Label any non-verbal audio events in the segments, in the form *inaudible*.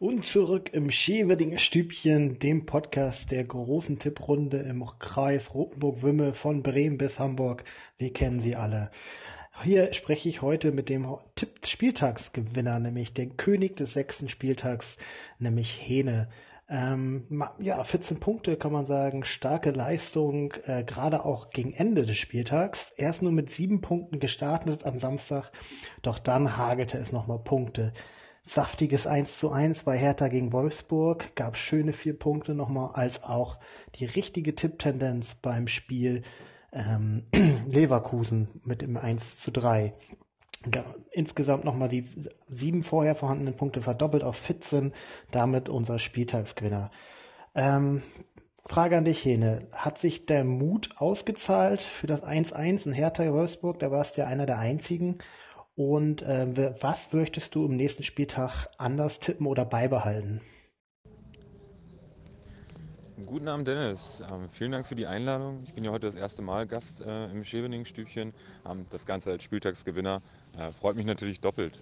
Und zurück im Schewedinger Stübchen, dem Podcast der großen Tipprunde im Kreis Rotenburg-Wümme von Bremen bis Hamburg. Wir kennen sie alle. Hier spreche ich heute mit dem Tipp-Spieltagsgewinner, nämlich den König des sechsten Spieltags, nämlich Hene. Ähm, ja, 14 Punkte kann man sagen, starke Leistung, äh, gerade auch gegen Ende des Spieltags. Erst nur mit sieben Punkten gestartet am Samstag, doch dann hagelte es nochmal Punkte saftiges 1 zu 1 bei Hertha gegen Wolfsburg, gab schöne vier Punkte nochmal, als auch die richtige Tipptendenz beim Spiel ähm, *clears throat* Leverkusen mit dem 1 zu 3. Insgesamt nochmal die sieben vorher vorhandenen Punkte verdoppelt auf 14, damit unser Spieltagsgewinner. Ähm, Frage an dich, Hene. Hat sich der Mut ausgezahlt für das 1-1 in Hertha Wolfsburg? Da warst du ja einer der einzigen. Und äh, was möchtest du im nächsten Spieltag anders tippen oder beibehalten? Guten Abend, Dennis. Ähm, vielen Dank für die Einladung. Ich bin ja heute das erste Mal Gast äh, im Schevening-Stübchen. Ähm, das Ganze als Spieltagsgewinner äh, freut mich natürlich doppelt.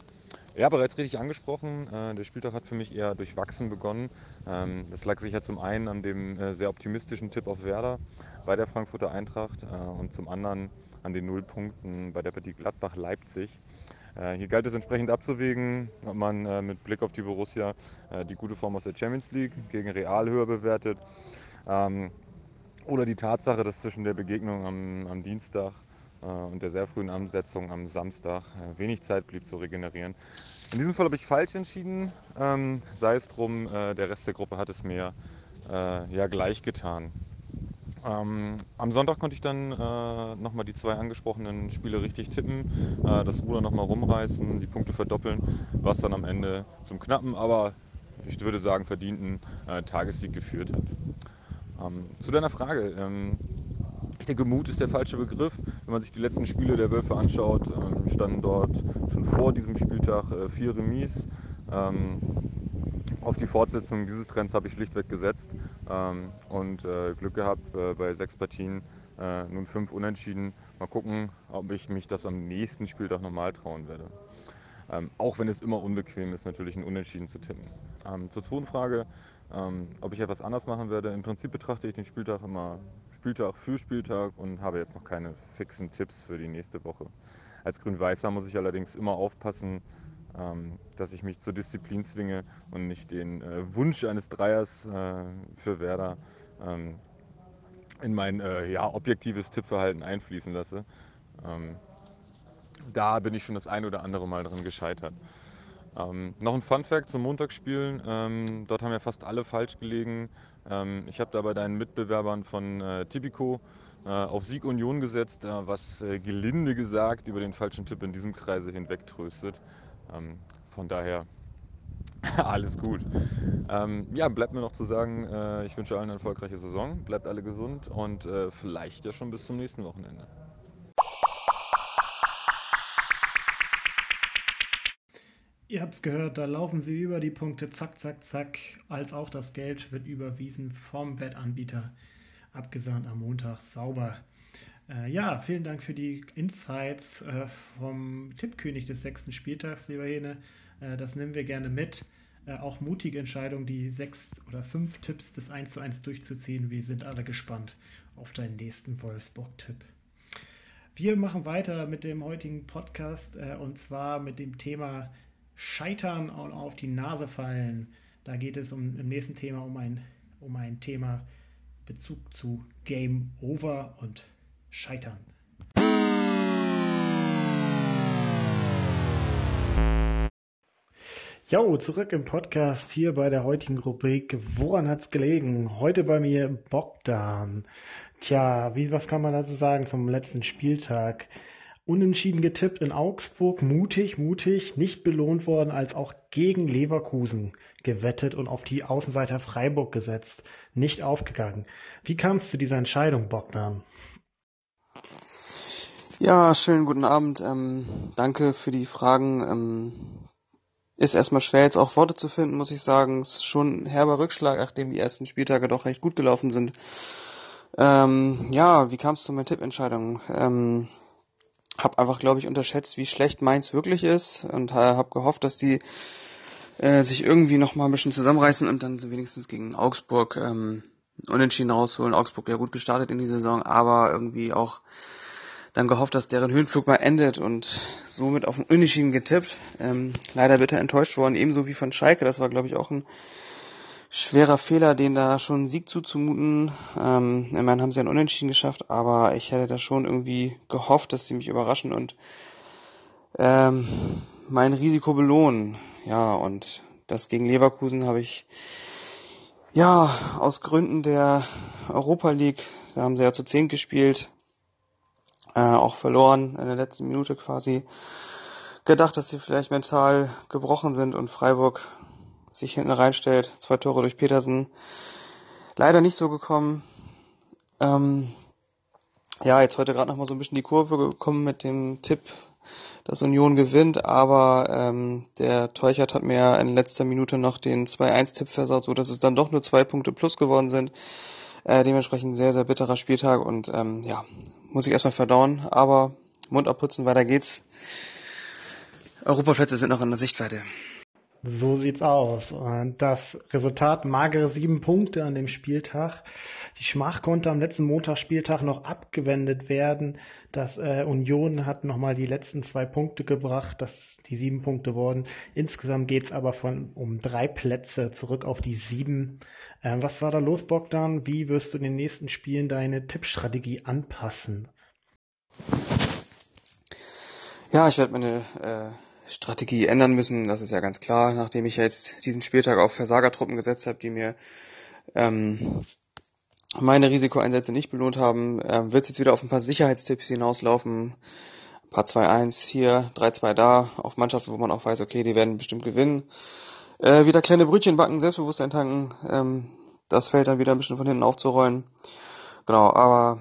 Ja, bereits richtig angesprochen. Äh, der Spieltag hat für mich eher durchwachsen begonnen. Ähm, das lag sicher zum einen an dem äh, sehr optimistischen Tipp auf Werder bei der Frankfurter Eintracht äh, und zum anderen an den Nullpunkten bei der Partie Gladbach-Leipzig. Äh, hier galt es entsprechend abzuwägen, ob man äh, mit Blick auf die Borussia äh, die gute Form aus der Champions League gegen Real höher bewertet ähm, oder die Tatsache, dass zwischen der Begegnung am, am Dienstag und der sehr frühen Ansetzung am Samstag wenig Zeit blieb zu regenerieren. In diesem Fall habe ich falsch entschieden, ähm, sei es drum, der Rest der Gruppe hat es mir ja gleich getan. Ähm, am Sonntag konnte ich dann äh, nochmal die zwei angesprochenen Spiele richtig tippen, äh, das Ruder nochmal rumreißen, die Punkte verdoppeln, was dann am Ende zum knappen, aber ich würde sagen verdienten äh, Tagessieg geführt hat. Ähm, zu deiner Frage. Ähm, ich denke, Mut ist der falsche Begriff. Wenn man sich die letzten Spiele der Wölfe anschaut, ähm, standen dort schon vor diesem Spieltag äh, vier Remis. Ähm, auf die Fortsetzung dieses Trends habe ich schlichtweg gesetzt ähm, und äh, Glück gehabt äh, bei sechs Partien, äh, nun fünf Unentschieden. Mal gucken, ob ich mich das am nächsten Spieltag nochmal trauen werde. Ähm, auch wenn es immer unbequem ist, natürlich ein Unentschieden zu tippen. Ähm, zur zweiten Frage, ähm, ob ich etwas anders machen werde. Im Prinzip betrachte ich den Spieltag immer Spieltag für Spieltag und habe jetzt noch keine fixen Tipps für die nächste Woche. Als Grün-Weißer muss ich allerdings immer aufpassen, dass ich mich zur Disziplin zwinge und nicht den äh, Wunsch eines Dreiers äh, für Werder ähm, in mein äh, ja, objektives Tippverhalten einfließen lasse. Ähm, da bin ich schon das ein oder andere Mal dran gescheitert. Ähm, noch ein Fun Fact zum Montagsspielen. Ähm, dort haben ja fast alle falsch gelegen. Ähm, ich habe da bei deinen Mitbewerbern von äh, Tipico äh, auf Sieg Union gesetzt, äh, was gelinde gesagt über den falschen Tipp in diesem Kreise hinweg tröstet. Ähm, von daher *laughs* alles gut. Ähm, ja, bleibt mir noch zu sagen, äh, ich wünsche allen eine erfolgreiche Saison, bleibt alle gesund und äh, vielleicht ja schon bis zum nächsten Wochenende. Ihr habt es gehört, da laufen sie über die Punkte, zack, zack, zack, als auch das Geld wird überwiesen vom Wettanbieter, abgesandt am Montag, sauber. Äh, ja, vielen Dank für die Insights äh, vom Tippkönig des sechsten Spieltags, lieber Hene. Äh, das nehmen wir gerne mit. Äh, auch mutige Entscheidung, die sechs oder fünf Tipps des 1 zu 1 durchzuziehen. Wir sind alle gespannt auf deinen nächsten Wolfsburg-Tipp. Wir machen weiter mit dem heutigen Podcast äh, und zwar mit dem Thema Scheitern und auf die Nase fallen. Da geht es um, im nächsten Thema um ein, um ein Thema Bezug zu Game Over und Scheitern. Jo, zurück im Podcast hier bei der heutigen Rubrik Woran hat's gelegen? Heute bei mir Bogdan. Tja, wie, was kann man dazu sagen zum letzten Spieltag? Unentschieden getippt in Augsburg, mutig, mutig, nicht belohnt worden, als auch gegen Leverkusen gewettet und auf die Außenseiter Freiburg gesetzt, nicht aufgegangen. Wie kam es zu dieser Entscheidung, Bogdan? Ja, schönen guten Abend. Ähm, danke für die Fragen. Ähm, ist erstmal schwer jetzt auch Worte zu finden, muss ich sagen. Ist schon ein herber Rückschlag, nachdem die ersten Spieltage doch recht gut gelaufen sind. Ähm, ja, wie kam es zu meiner Tippentscheidung? Ähm, hab einfach, glaube ich, unterschätzt, wie schlecht Mainz wirklich ist und habe gehofft, dass die äh, sich irgendwie noch mal ein bisschen zusammenreißen und dann wenigstens gegen Augsburg ähm, unentschieden rausholen. Augsburg ja gut gestartet in die Saison, aber irgendwie auch dann gehofft, dass deren Höhenflug mal endet und somit auf den Unentschieden getippt. Ähm, leider bitter enttäuscht worden, ebenso wie von Schalke. Das war, glaube ich, auch ein schwerer Fehler, den da schon einen Sieg zuzumuten. Ähm, immerhin haben sie einen Unentschieden geschafft, aber ich hätte da schon irgendwie gehofft, dass sie mich überraschen und ähm, mein Risiko belohnen. Ja, und das gegen Leverkusen habe ich ja aus Gründen der Europa League, da haben sie ja zu zehn gespielt, äh, auch verloren in der letzten Minute quasi. Gedacht, dass sie vielleicht mental gebrochen sind und Freiburg sich hinten reinstellt. Zwei Tore durch Petersen. Leider nicht so gekommen. Ähm, ja, jetzt heute gerade noch mal so ein bisschen die Kurve gekommen mit dem Tipp, dass Union gewinnt, aber ähm, der Teuchert hat mir in letzter Minute noch den 2-1-Tipp versaut, so dass es dann doch nur zwei Punkte plus geworden sind. Äh, dementsprechend sehr, sehr bitterer Spieltag und ähm, ja, muss ich erstmal verdauen, aber Mund abputzen, weiter geht's. Europaplätze sind noch in der Sichtweite. So sieht's aus. Das Resultat magere sieben Punkte an dem Spieltag. Die Schmach konnte am letzten Montagsspieltag noch abgewendet werden. Das äh, Union hat nochmal die letzten zwei Punkte gebracht, dass die sieben Punkte wurden. Insgesamt geht's aber von um drei Plätze zurück auf die sieben. Ähm, was war da los, Bogdan? Wie wirst du in den nächsten Spielen deine Tippstrategie anpassen? Ja, ich werde meine äh Strategie ändern müssen. Das ist ja ganz klar, nachdem ich jetzt diesen Spieltag auf Versagertruppen gesetzt habe, die mir ähm, meine Risikoeinsätze nicht belohnt haben, äh, wird es jetzt wieder auf ein paar Sicherheitstipps hinauslaufen. Ein paar 2-1 hier, 3-2 da, auf Mannschaften, wo man auch weiß, okay, die werden bestimmt gewinnen. Äh, wieder kleine Brötchen backen, Selbstbewusstsein tanken. Ähm, das fällt dann wieder ein bisschen von hinten aufzurollen. Genau, aber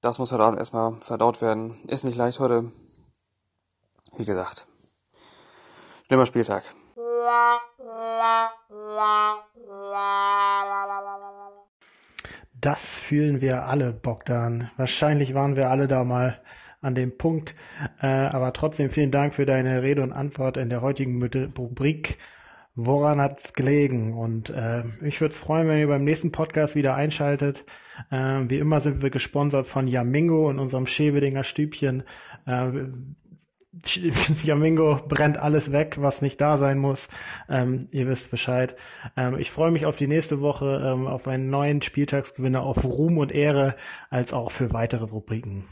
das muss halt auch erstmal verdaut werden. Ist nicht leicht heute. Wie gesagt. Schlimmer Spieltag. Das fühlen wir alle, Bogdan. Wahrscheinlich waren wir alle da mal an dem Punkt. Äh, aber trotzdem vielen Dank für deine Rede und Antwort in der heutigen Rubrik. Woran hat's gelegen? Und äh, ich würde es freuen, wenn ihr beim nächsten Podcast wieder einschaltet. Äh, wie immer sind wir gesponsert von Yamingo und unserem Schewedinger Stübchen. Äh, *laughs* Flamingo brennt alles weg, was nicht da sein muss. Ähm, ihr wisst Bescheid. Ähm, ich freue mich auf die nächste Woche, ähm, auf einen neuen Spieltagsgewinner, auf Ruhm und Ehre, als auch für weitere Rubriken.